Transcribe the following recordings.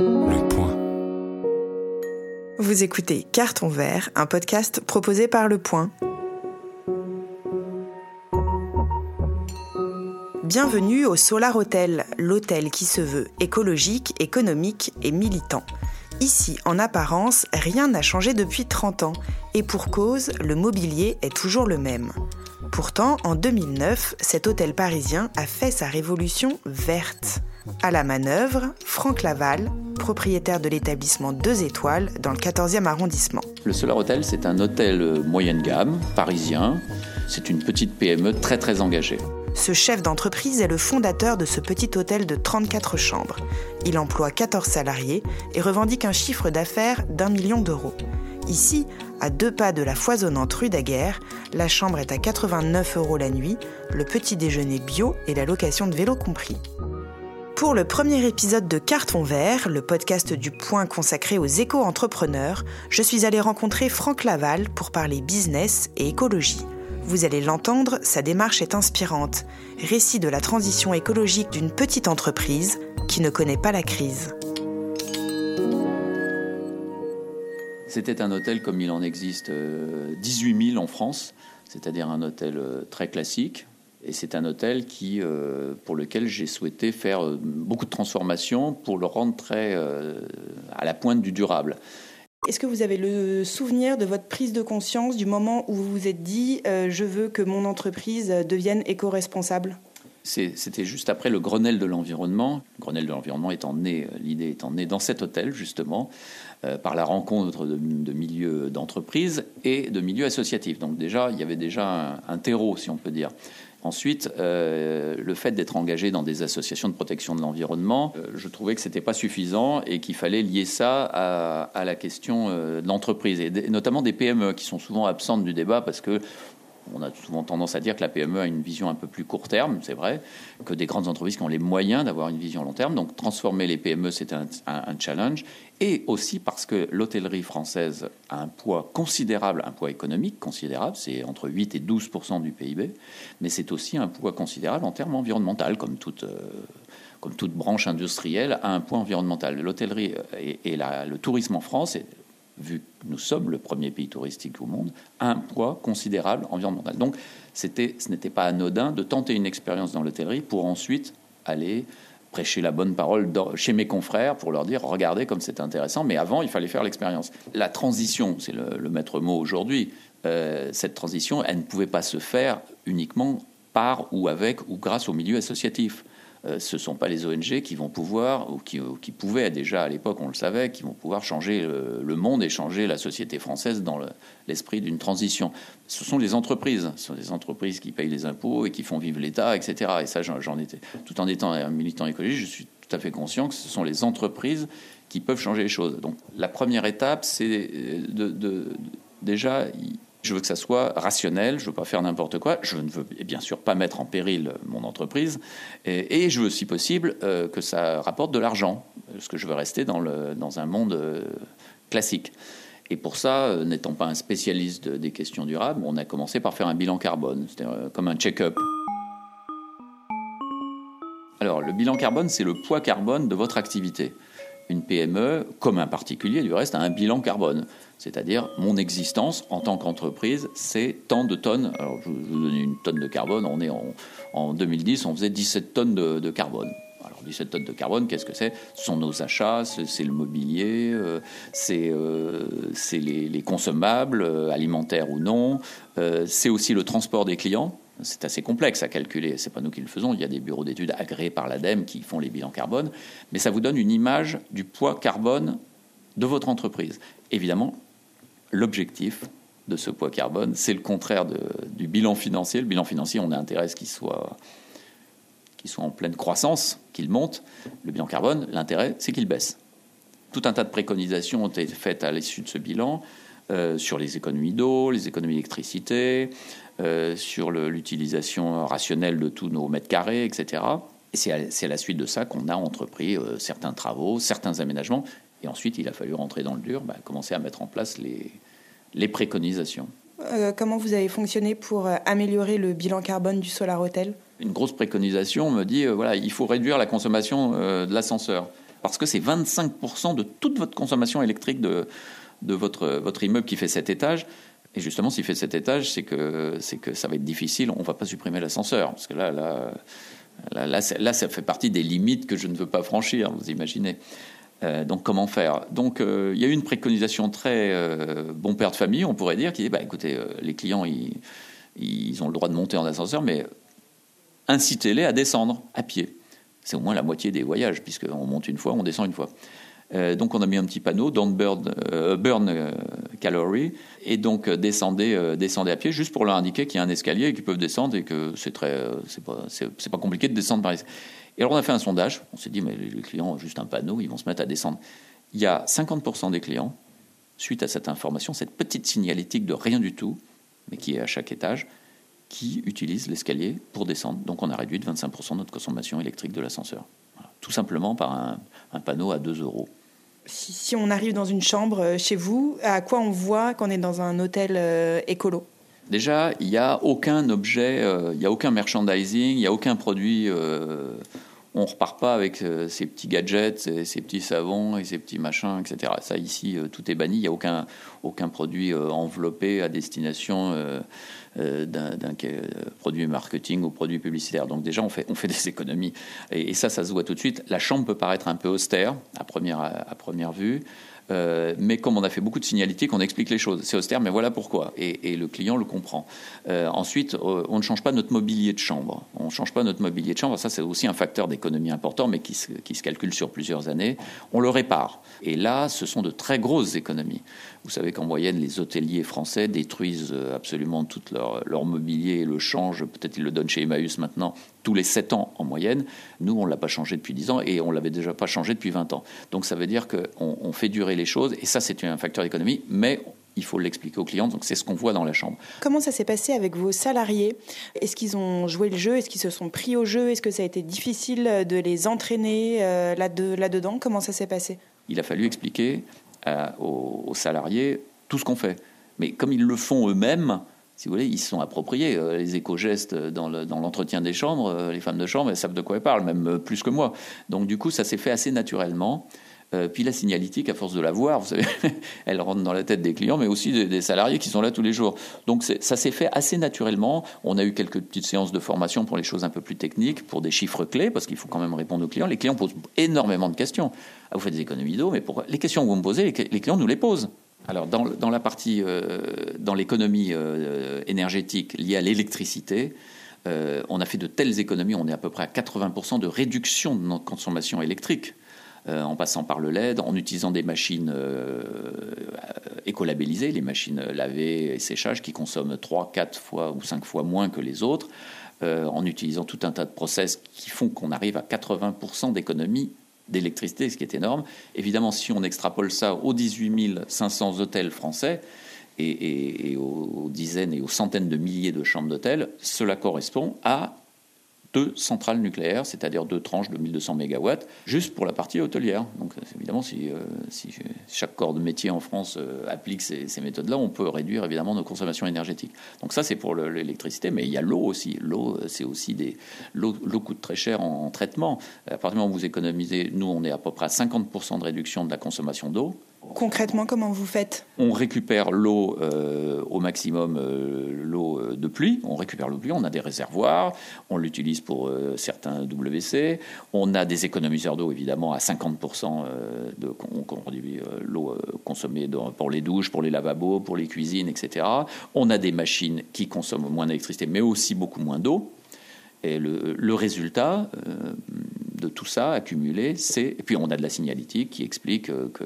Le point. Vous écoutez Carton Vert, un podcast proposé par Le Point. Bienvenue au Solar Hotel, l'hôtel qui se veut écologique, économique et militant. Ici, en apparence, rien n'a changé depuis 30 ans, et pour cause, le mobilier est toujours le même. Pourtant, en 2009, cet hôtel parisien a fait sa révolution verte. À la manœuvre, Franck Laval, propriétaire de l'établissement 2 étoiles dans le 14e arrondissement. Le Solar Hotel, c'est un hôtel moyenne gamme, parisien. C'est une petite PME très très engagée. Ce chef d'entreprise est le fondateur de ce petit hôtel de 34 chambres. Il emploie 14 salariés et revendique un chiffre d'affaires d'un million d'euros. Ici, à deux pas de la foisonnante rue Daguerre, la chambre est à 89 euros la nuit, le petit déjeuner bio et la location de vélo compris. Pour le premier épisode de Carton Vert, le podcast du Point consacré aux éco-entrepreneurs, je suis allée rencontrer Franck Laval pour parler business et écologie. Vous allez l'entendre, sa démarche est inspirante. Récit de la transition écologique d'une petite entreprise qui ne connaît pas la crise. C'était un hôtel comme il en existe 18 000 en France, c'est-à-dire un hôtel euh, très classique. Et c'est un hôtel qui, euh, pour lequel j'ai souhaité faire euh, beaucoup de transformations pour le rendre très à la pointe du durable. Est-ce que vous avez le souvenir de votre prise de conscience du moment où vous vous êtes dit je veux que mon entreprise devienne éco-responsable? C'était juste après le Grenelle de l'environnement. Le Grenelle de l'environnement étant né, l'idée étant née dans cet hôtel justement, euh, par la rencontre de, milieux d'entreprise et de milieux associatifs. Donc déjà, il y avait déjà un, terreau, si on peut dire. Ensuite, euh, le fait d'être engagé dans des associations de protection de l'environnement, euh, je trouvais que c'était pas suffisant et qu'il fallait lier ça à, la question de l'entreprise et notamment des PME qui sont souvent absentes du débat parce que on a souvent tendance à dire que la PME a une vision un peu plus court terme, c'est vrai, que des grandes entreprises qui ont les moyens d'avoir une vision long terme. Donc transformer les PME, c'est un, challenge. Et aussi parce que l'hôtellerie française a un poids considérable, un poids économique considérable, c'est entre 8 et 12% du PIB, mais c'est aussi un poids considérable en termes environnementaux, comme toute... Euh, comme toute branche industrielle, a un poids environnemental. L'hôtellerie et, le tourisme en France, vu que nous sommes le premier pays touristique au monde, un poids considérable environnemental. Donc, c'était, ce n'était pas anodin de tenter une expérience dans l'hôtellerie pour ensuite aller prêcher la bonne parole chez mes confrères pour leur dire regardez comme c'est intéressant, mais avant il fallait faire l'expérience. La transition, c'est le, maître mot aujourd'hui, euh, cette transition, elle ne pouvait pas se faire uniquement par ou avec ou grâce au milieu associatif. Euh, ce ne sont pas les ONG qui vont pouvoir, ou qui, pouvaient déjà à l'époque, on le savait, qui vont pouvoir changer le, monde et changer la société française dans l'esprit d'une transition. Ce sont les entreprises, ce sont les entreprises qui payent les impôts et qui font vivre l'État, etc. Et ça, j'en étais, tout en étant un militant écologiste, je suis tout à fait conscient que ce sont les entreprises qui peuvent changer les choses. Donc la première étape, c'est de, de, déjà je veux que ça soit rationnel, je veux pas faire n'importe quoi, je ne veux bien sûr pas mettre en péril mon entreprise, et, je veux si possible euh, que ça rapporte de l'argent, parce que je veux rester dans, le, dans un monde euh, classique. Et pour ça, euh, n'étant pas un spécialiste des questions durables, on a commencé par faire un bilan carbone, c'était comme un check-up. Alors, le bilan carbone, c'est le poids carbone de votre activité. Une PME, comme un particulier du reste, a un bilan carbone. C'est-à-dire, mon existence en tant qu'entreprise, c'est tant de tonnes. Alors, je vous donner une tonne de carbone. On est en, 2010, on faisait 17 tonnes de, carbone. Alors, 17 tonnes de carbone, qu'est-ce que c'est? Ce sont nos achats, c'est le mobilier, euh, c'est euh, les, les, consommables, euh, alimentaires ou non. c'est aussi le transport des clients. C'est assez complexe à calculer. C'est pas nous qui le faisons. Il y a des bureaux d'études agréés par l'ADEME qui font les bilans carbone. Mais ça vous donne une image du poids carbone de votre entreprise. Évidemment, l'objectif de ce poids carbone. C'est le contraire du bilan financier. Le bilan financier, on a intérêt à ce qu'il soit, soit en pleine croissance, qu'il monte. Le bilan carbone, l'intérêt, c'est qu'il baisse. Tout un tas de préconisations ont été faites à l'issue de ce bilan euh, sur les économies d'eau, les économies d'électricité, euh, sur l'utilisation rationnelle de tous nos mètres carrés, etc. Et c'est à, la suite de ça qu'on a entrepris euh, certains travaux, certains aménagements et ensuite, il a fallu rentrer dans le dur, bah, commencer à mettre en place les, les préconisations. Comment vous avez fonctionné pour améliorer le bilan carbone du Solar Hotel? Une grosse préconisation me dit, voilà, il faut réduire la consommation de l'ascenseur. parce que c'est 25% de toute votre consommation électrique de, de votre, votre immeuble qui fait cet étage. Et justement, s'il fait cet étage, c'est que, c'est que ça va être difficile. On va pas supprimer l'ascenseur, parce que là, là, là, là, ça fait partie des limites que je ne veux pas franchir, vous imaginez. Euh, donc comment faire? Donc euh, il y a eu une préconisation très euh, bon père de famille, on pourrait dire, qui dit bah, écoutez, les clients ils, ils, ont le droit de monter en ascenseur, mais incitez-les à descendre à pied. C'est au moins la moitié des voyages, puisqu'on monte une fois, on descend une fois. Donc on a mis un petit panneau, don't burn, burn calorie, et donc descendez, descendez à pied, juste pour leur indiquer qu'il y a un escalier et qu'ils peuvent descendre et que c'est très, c'est pas, pas compliqué de descendre par ici. Et alors on a fait un sondage, on s'est dit, mais les clients ont juste un panneau, ils vont se mettre à descendre. Il y a 50% des clients, suite à cette information, cette petite signalétique de rien du tout, mais qui est à chaque étage, qui utilisent l'escalier pour descendre. Donc on a réduit de 25% notre consommation électrique de l'ascenseur. Tout simplement par un, panneau à 2 euros. Si, on arrive dans une chambre euh, chez vous, à quoi on voit qu'on est dans un hôtel euh, écolo? Déjà, il n'y a aucun objet, euh, il n'y a aucun merchandising, il n'y a aucun produit. Euh, on repart pas avec euh, ces petits gadgets, ces, petits savons et ces petits machins, etc. Ça, ici, tout est banni. Il n'y a aucun, produit enveloppé à destination d'un produit marketing ou produit publicitaire. Donc déjà, on fait, des économies. Et, ça, ça se voit tout de suite. La chambre peut paraître un peu austère à première vue. Euh, mais comme on a fait beaucoup de signalétique, on explique les choses. C'est austère, mais voilà pourquoi. Et, le client le comprend. Euh, ensuite, euh, on ne change pas notre mobilier de chambre. On ne change pas notre mobilier de chambre. Ça, c'est aussi un facteur d'économie important, mais qui se, calcule sur plusieurs années. On le répare. Et là, ce sont de très grosses économies. Vous savez qu'en moyenne, les hôteliers français détruisent absolument tout leur, mobilier et le changent. Peut-être ils le donnent chez Emmaüs maintenant tous les 7 ans en moyenne. Nous, on ne l'a pas changé depuis 10 ans et on l'avait déjà pas changé depuis 20 ans. Donc ça veut dire qu'on on fait durer les choses et ça, c'est un facteur d'économie, mais il faut l'expliquer aux clients. Donc c'est ce qu'on voit dans la chambre. Comment ça s'est passé avec vos salariés? Est-ce qu'ils ont joué le jeu? Est-ce qu'ils se sont pris au jeu? Est-ce que ça a été difficile de les entraîner euh, là-dedans? Comment ça s'est passé? Il a fallu expliquer euh, aux, salariés tout ce qu'on fait. Mais comme ils le font eux-mêmes, si vous voulez, ils sont appropriés. Euh, les éco-gestes dans l'entretien des chambres, les femmes de chambre, elles savent de quoi elles parlent, même plus que moi. Donc du coup, ça s'est fait assez naturellement. Euh, puis la signalétique, à force de la voir, vous savez, elle rentre dans la tête des clients, mais aussi des, salariés qui sont là tous les jours. Donc ça s'est fait assez naturellement. On a eu quelques petites séances de formation pour les choses un peu plus techniques, pour des chiffres clés, parce qu'il faut quand même répondre aux clients. Les clients posent énormément de questions. Ah, vous faites des économies d'eau, mais pour les questions que vous me posez, les, clients nous les posent. Alors dans, la partie, euh, dans l'économie euh, énergétique liée à l'électricité, on a fait de telles économies, on est à peu près à 80% de réduction de notre consommation électrique. Euh, en passant par le LED, en utilisant des machines euh, écolabellisées, les machines lavées et séchage qui consomment 3, 4 fois ou 5 fois moins que les autres, euh, en utilisant tout un tas de process qui font qu'on arrive à 80% d'économie d'électricité, ce qui est énorme. Évidemment, si on extrapole ça aux 18 500 hôtels français, et, aux dizaines et aux centaines de milliers de chambres d'hôtel, cela correspond à deux centrales nucléaires, c'est-à-dire deux tranches de 1200 MW, juste pour la partie hôtelière. Donc évidemment, si, euh, si chaque corps de métier en France euh, applique ces, méthodes-là, on peut réduire évidemment nos consommations énergétiques. Donc ça, c'est pour l'électricité, mais il y a l'eau aussi. L'eau, euh, c'est aussi des... L'eau coûte très cher en, traitement. À partir du moment où vous économisez, nous, on est à peu près à 50% de réduction de la consommation d'eau. Concrètement, comment vous faites? On récupère l'eau euh, au maximum, euh, l'eau euh, de pluie. On récupère l'eau de pluie, on a des réservoirs, on l'utilise pour certains WC. On a des économiseurs d'eau, évidemment, à 50% de l'eau consommée pour les douches, pour les lavabos, pour les cuisines, etc. On a des machines qui consomment moins d'électricité, mais aussi beaucoup moins d'eau. Et le, résultat de tout ça accumulé, c'est. Et puis on a de la signalétique qui explique euh, que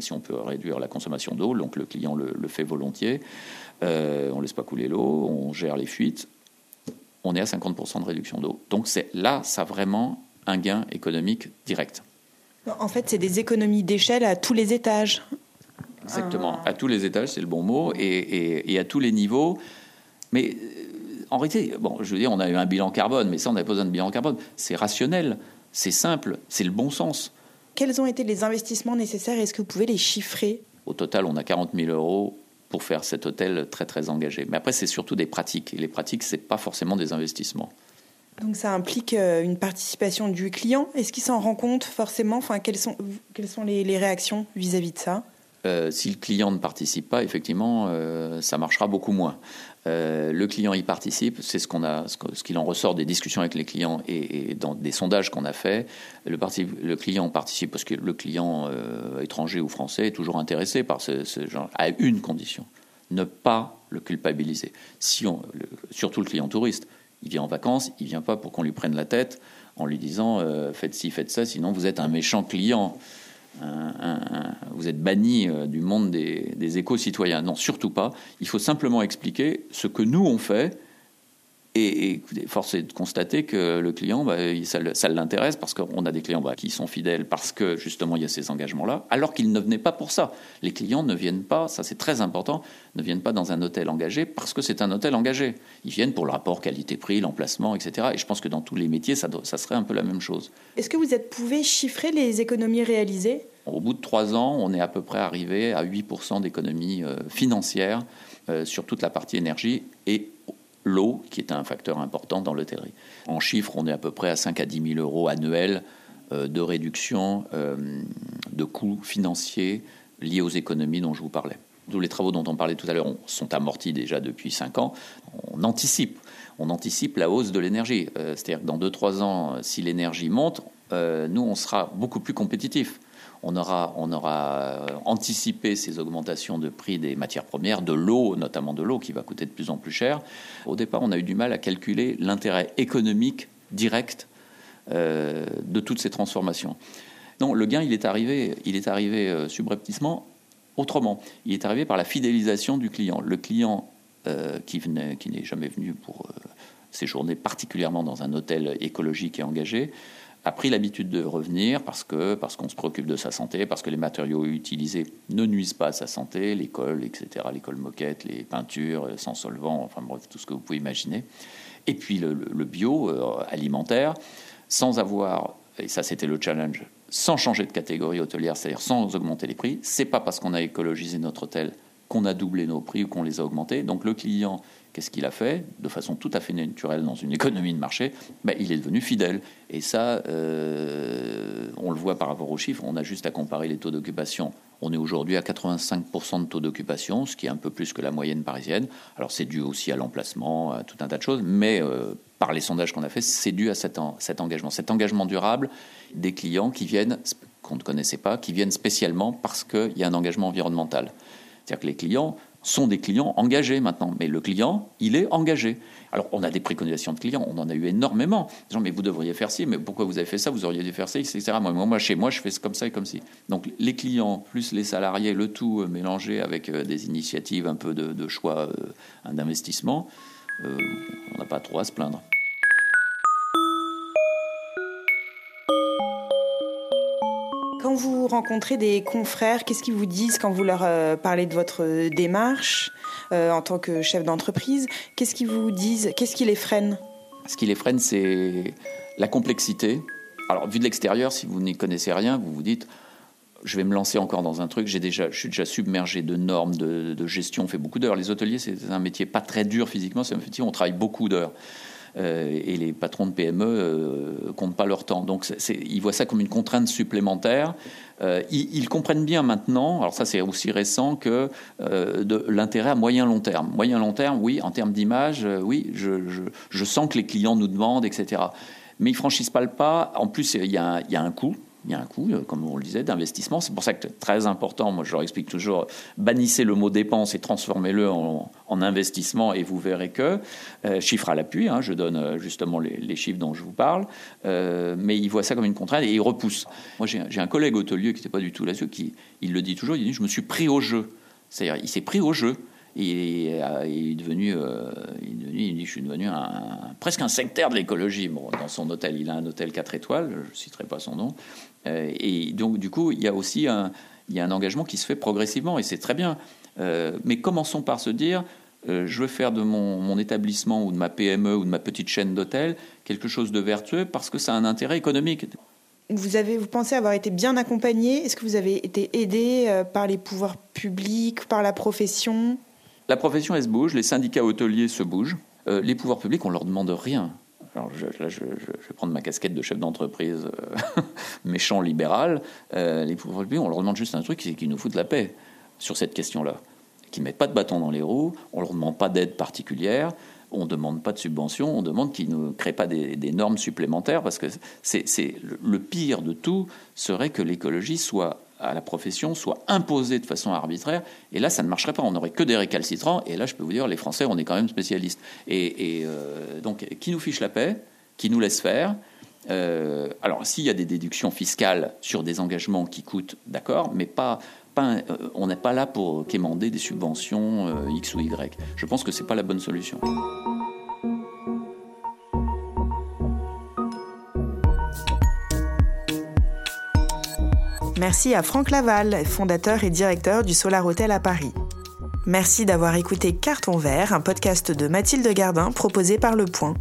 si on peut réduire la consommation d'eau, donc le client le, fait volontiers, euh, on ne laisse pas couler l'eau, on gère les fuites, on est à 50% de réduction d'eau. Donc c'est là, ça a vraiment un gain économique direct. En fait, c'est des économies d'échelle à tous les étages. Exactement, à tous les étages, c'est le bon mot, et, et à tous les niveaux. Mais en réalité, bon, je veux dire, on a eu un bilan carbone, mais ça, on n'a pas besoin de bilan carbone. C'est rationnel, c'est simple, c'est le bon sens. Quels ont été les investissements nécessaires Est-ce que vous pouvez les chiffrer? Au total, on a 40 000 euros pour faire cet hôtel très très engagé. Mais après, c'est surtout des pratiques. Et les pratiques, ce n'est pas forcément des investissements. Donc ça implique euh, une participation du client. Est-ce qu'il s'en rend compte forcément? Enfin, Quelles sont, quelles sont les, réactions vis-à-vis de ça? Euh, si le client ne participe pas, effectivement, euh, ça marchera beaucoup moins. Le client y participe, c'est ce qu'on a, ce qu'il en ressort des discussions avec les clients et, dans des sondages qu'on a fait. Le, client participe parce que le client étranger ou français est toujours intéressé par ce, ce genre, à une condition ne pas le culpabiliser. Si on, surtout le client touriste, il vient en vacances, il vient pas pour qu'on lui prenne la tête en lui disant euh, faites ci, faites ça, sinon vous êtes un méchant client. Vous êtes banni euh, du monde des, des éco-citoyens. Non, surtout pas. Il faut simplement expliquer ce que nous on fait et, force est de constater que le client, bah, ça, l'intéresse parce qu'on a des clients bah, qui sont fidèles parce que justement il y a ces engagements-là, alors qu'ils ne venaient pas pour ça. Les clients ne viennent pas, ça c'est très important, ne viennent pas dans un hôtel engagé parce que c'est un hôtel engagé. Ils viennent pour le rapport qualité-prix, l'emplacement, etc. Et je pense que dans tous les métiers, ça, ça serait un peu la même chose. Est-ce que vous êtes, pouvez chiffrer les économies réalisées? Au bout de trois ans, on est à peu près arrivé à 8% d'économies euh, financières euh, sur toute la partie énergie et l'eau, qui est un facteur important dans l'hôtellerie. En chiffres, on est à peu près à 5 à 10 000 euros annuels euh, de réduction euh, de coûts financiers liés aux économies dont je vous parlais. Tous les travaux dont on parlait tout à l'heure sont amortis déjà depuis 5 ans. On anticipe. On anticipe la hausse de l'énergie. Euh, c'est-à-dire que dans 2-3 ans, si l'énergie monte, nous, on sera beaucoup plus compétitifs on aura, on aura euh, anticipé ces augmentations de prix des matières premières, de l'eau, notamment de l'eau, qui va coûter de plus en plus cher. Au départ, on a eu du mal à calculer l'intérêt économique direct euh, de toutes ces transformations. Non, le gain, il est arrivé, il est arrivé euh, subrepticement autrement. Il est arrivé par la fidélisation du client. Le client qui, qui n'est jamais venu pour séjourner particulièrement dans un hôtel écologique et engagé, a pris l'habitude de revenir parce que parce qu'on se préoccupe de sa santé, parce que les matériaux utilisés ne nuisent pas à sa santé, l'école, etc., l'école moquette, les peintures sans solvant, enfin bref, tout ce que vous pouvez imaginer. Et puis le, bio euh, alimentaire, sans avoir, et ça c'était le challenge, sans changer de catégorie hôtelière, c'est-à-dire sans augmenter les prix. C'est pas parce qu'on a écologisé notre hôtel qu'on a doublé nos prix ou qu'on les a augmentés. Donc le client Qu'est-ce qu'il a fait? De façon tout à fait naturelle dans une économie de marché, ben, il est devenu fidèle. Et ça, euh, on le voit par rapport aux chiffres, on a juste à comparer les taux d'occupation. On est aujourd'hui à 85% de taux d'occupation, ce qui est un peu plus que la moyenne parisienne. Alors c'est dû aussi à l'emplacement, à tout un tas de choses, mais euh, par les sondages qu'on a fait, c'est dû à cet engagement. Cet engagement durable des clients qui viennent, qu'on ne connaissait pas, qui viennent spécialement parce qu'il y a un engagement environnemental. C'est-à-dire que les clients sont des clients engagés maintenant. Mais le client, il est engagé. Alors, on a des préconisations de clients, on en a eu énormément. Gens, mais vous devriez faire ci, mais pourquoi vous avez fait ça, vous auriez dû faire ça, etc. Moi, moi chez moi, je fais comme ça et comme ci. Donc, les clients plus les salariés, le tout euh, mélangé avec euh, des initiatives un peu de, choix euh, d'investissement, on n'a pas trop à se plaindre. Quand vous rencontrez des confrères, qu'est-ce qu'ils vous disent quand vous leur euh, parlez de votre démarche euh, en tant que chef d'entreprise? Qu'est-ce qu'ils vous disent? Qu'est-ce qui les freine? Ce qui les freine, c'est la complexité. Alors, vu de l'extérieur, si vous n'y connaissez rien, vous vous dites je vais me lancer encore dans un truc. Déjà, je suis déjà submergé de normes, de, de gestion. On fait beaucoup d'heures. Les hôteliers, c'est un métier pas très dur physiquement. C'est un métier où on travaille beaucoup d'heures. Euh, et les patrons de PME euh, comptent pas leur temps. Donc ils voient ça comme une contrainte supplémentaire. Euh, ils, comprennent bien maintenant, alors ça c'est aussi récent, que l'intérêt à moyen long terme. Moyen long terme, oui, en termes d'image, oui, je, sens que les clients nous demandent, etc. Mais ils franchissent pas le pas. En plus, il y a un coût il y a un coût, euh, comme on le disait, d'investissement. C'est pour ça que très important, moi je leur explique toujours, bannissez le mot dépense et transformez-le en, investissement et vous verrez que, euh, chiffre à l'appui, hein, je donne euh, justement les, chiffres dont je vous parle, mais ils voient ça comme une contrainte et ils repoussent. Moi j'ai un collègue hôtelier qui n'était pas du tout là-dessus, qui il le dit toujours, il dit je me suis pris au jeu. C'est-à-dire il s'est pris au jeu. Il est devenu, il, dit, je suis devenu presque un sectaire de l'écologie. Dans son hôtel, il a un hôtel 4 étoiles, je ne citerai pas son nom, euh, et donc, du coup, il y a aussi un, il engagement qui se fait progressivement, et c'est très bien. Euh, mais commençons par se dire, euh, je veux faire de mon, établissement ou de ma PME ou de ma petite chaîne d'hôtels quelque chose de vertueux parce que ça a un intérêt économique. Vous, avez, vous pensez avoir été bien accompagné? Est-ce que vous avez été aidé par les pouvoirs publics, par la profession? La profession, elle se bouge, les syndicats hôteliers se bougent. les pouvoirs publics, on leur demande rien. alors là je, vais prendre ma casquette de chef d'entreprise méchant libéral, les pouvoirs publics, on leur demande juste un truc, c'est qu'ils nous foutent la paix sur cette question-là. Qu'ils ne mettent pas de bâton dans les roues, on ne leur demande pas d'aide particulière, on ne demande pas de subvention, on demande qu'ils ne créent pas des, normes supplémentaires, parce que c'est le pire de tout serait que l'écologie soit à la profession soit imposée de façon arbitraire. Et là, ça ne marcherait pas. On n'aurait que des récalcitrants. Et là, je peux vous dire, les Français, on est quand même spécialistes. Et, euh, donc, qui nous fiche la paix Qui nous laisse faire euh, Alors, s'il y a des déductions fiscales sur des engagements qui coûtent, d'accord, mais pas, pas, euh, on n'est pas là pour quémander des subventions X ou Y. Je pense que ce n'est pas la bonne solution. Merci à Franck Laval, fondateur et directeur du Solar Hotel à Paris. Merci d'avoir écouté Carton Vert, un podcast de Mathilde Gardin proposé par Le Point.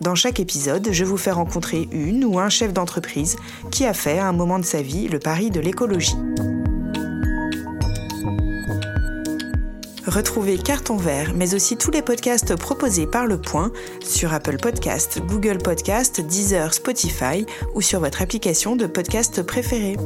Dans chaque épisode, je vous fais rencontrer une ou un chef d'entreprise qui a fait à un moment de sa vie le pari de l'écologie. Retrouvez Carton Vert, mais aussi tous les podcasts proposés par Le Point sur Apple Podcast, Google Podcast, Deezer, Spotify ou sur votre application de podcast préférée.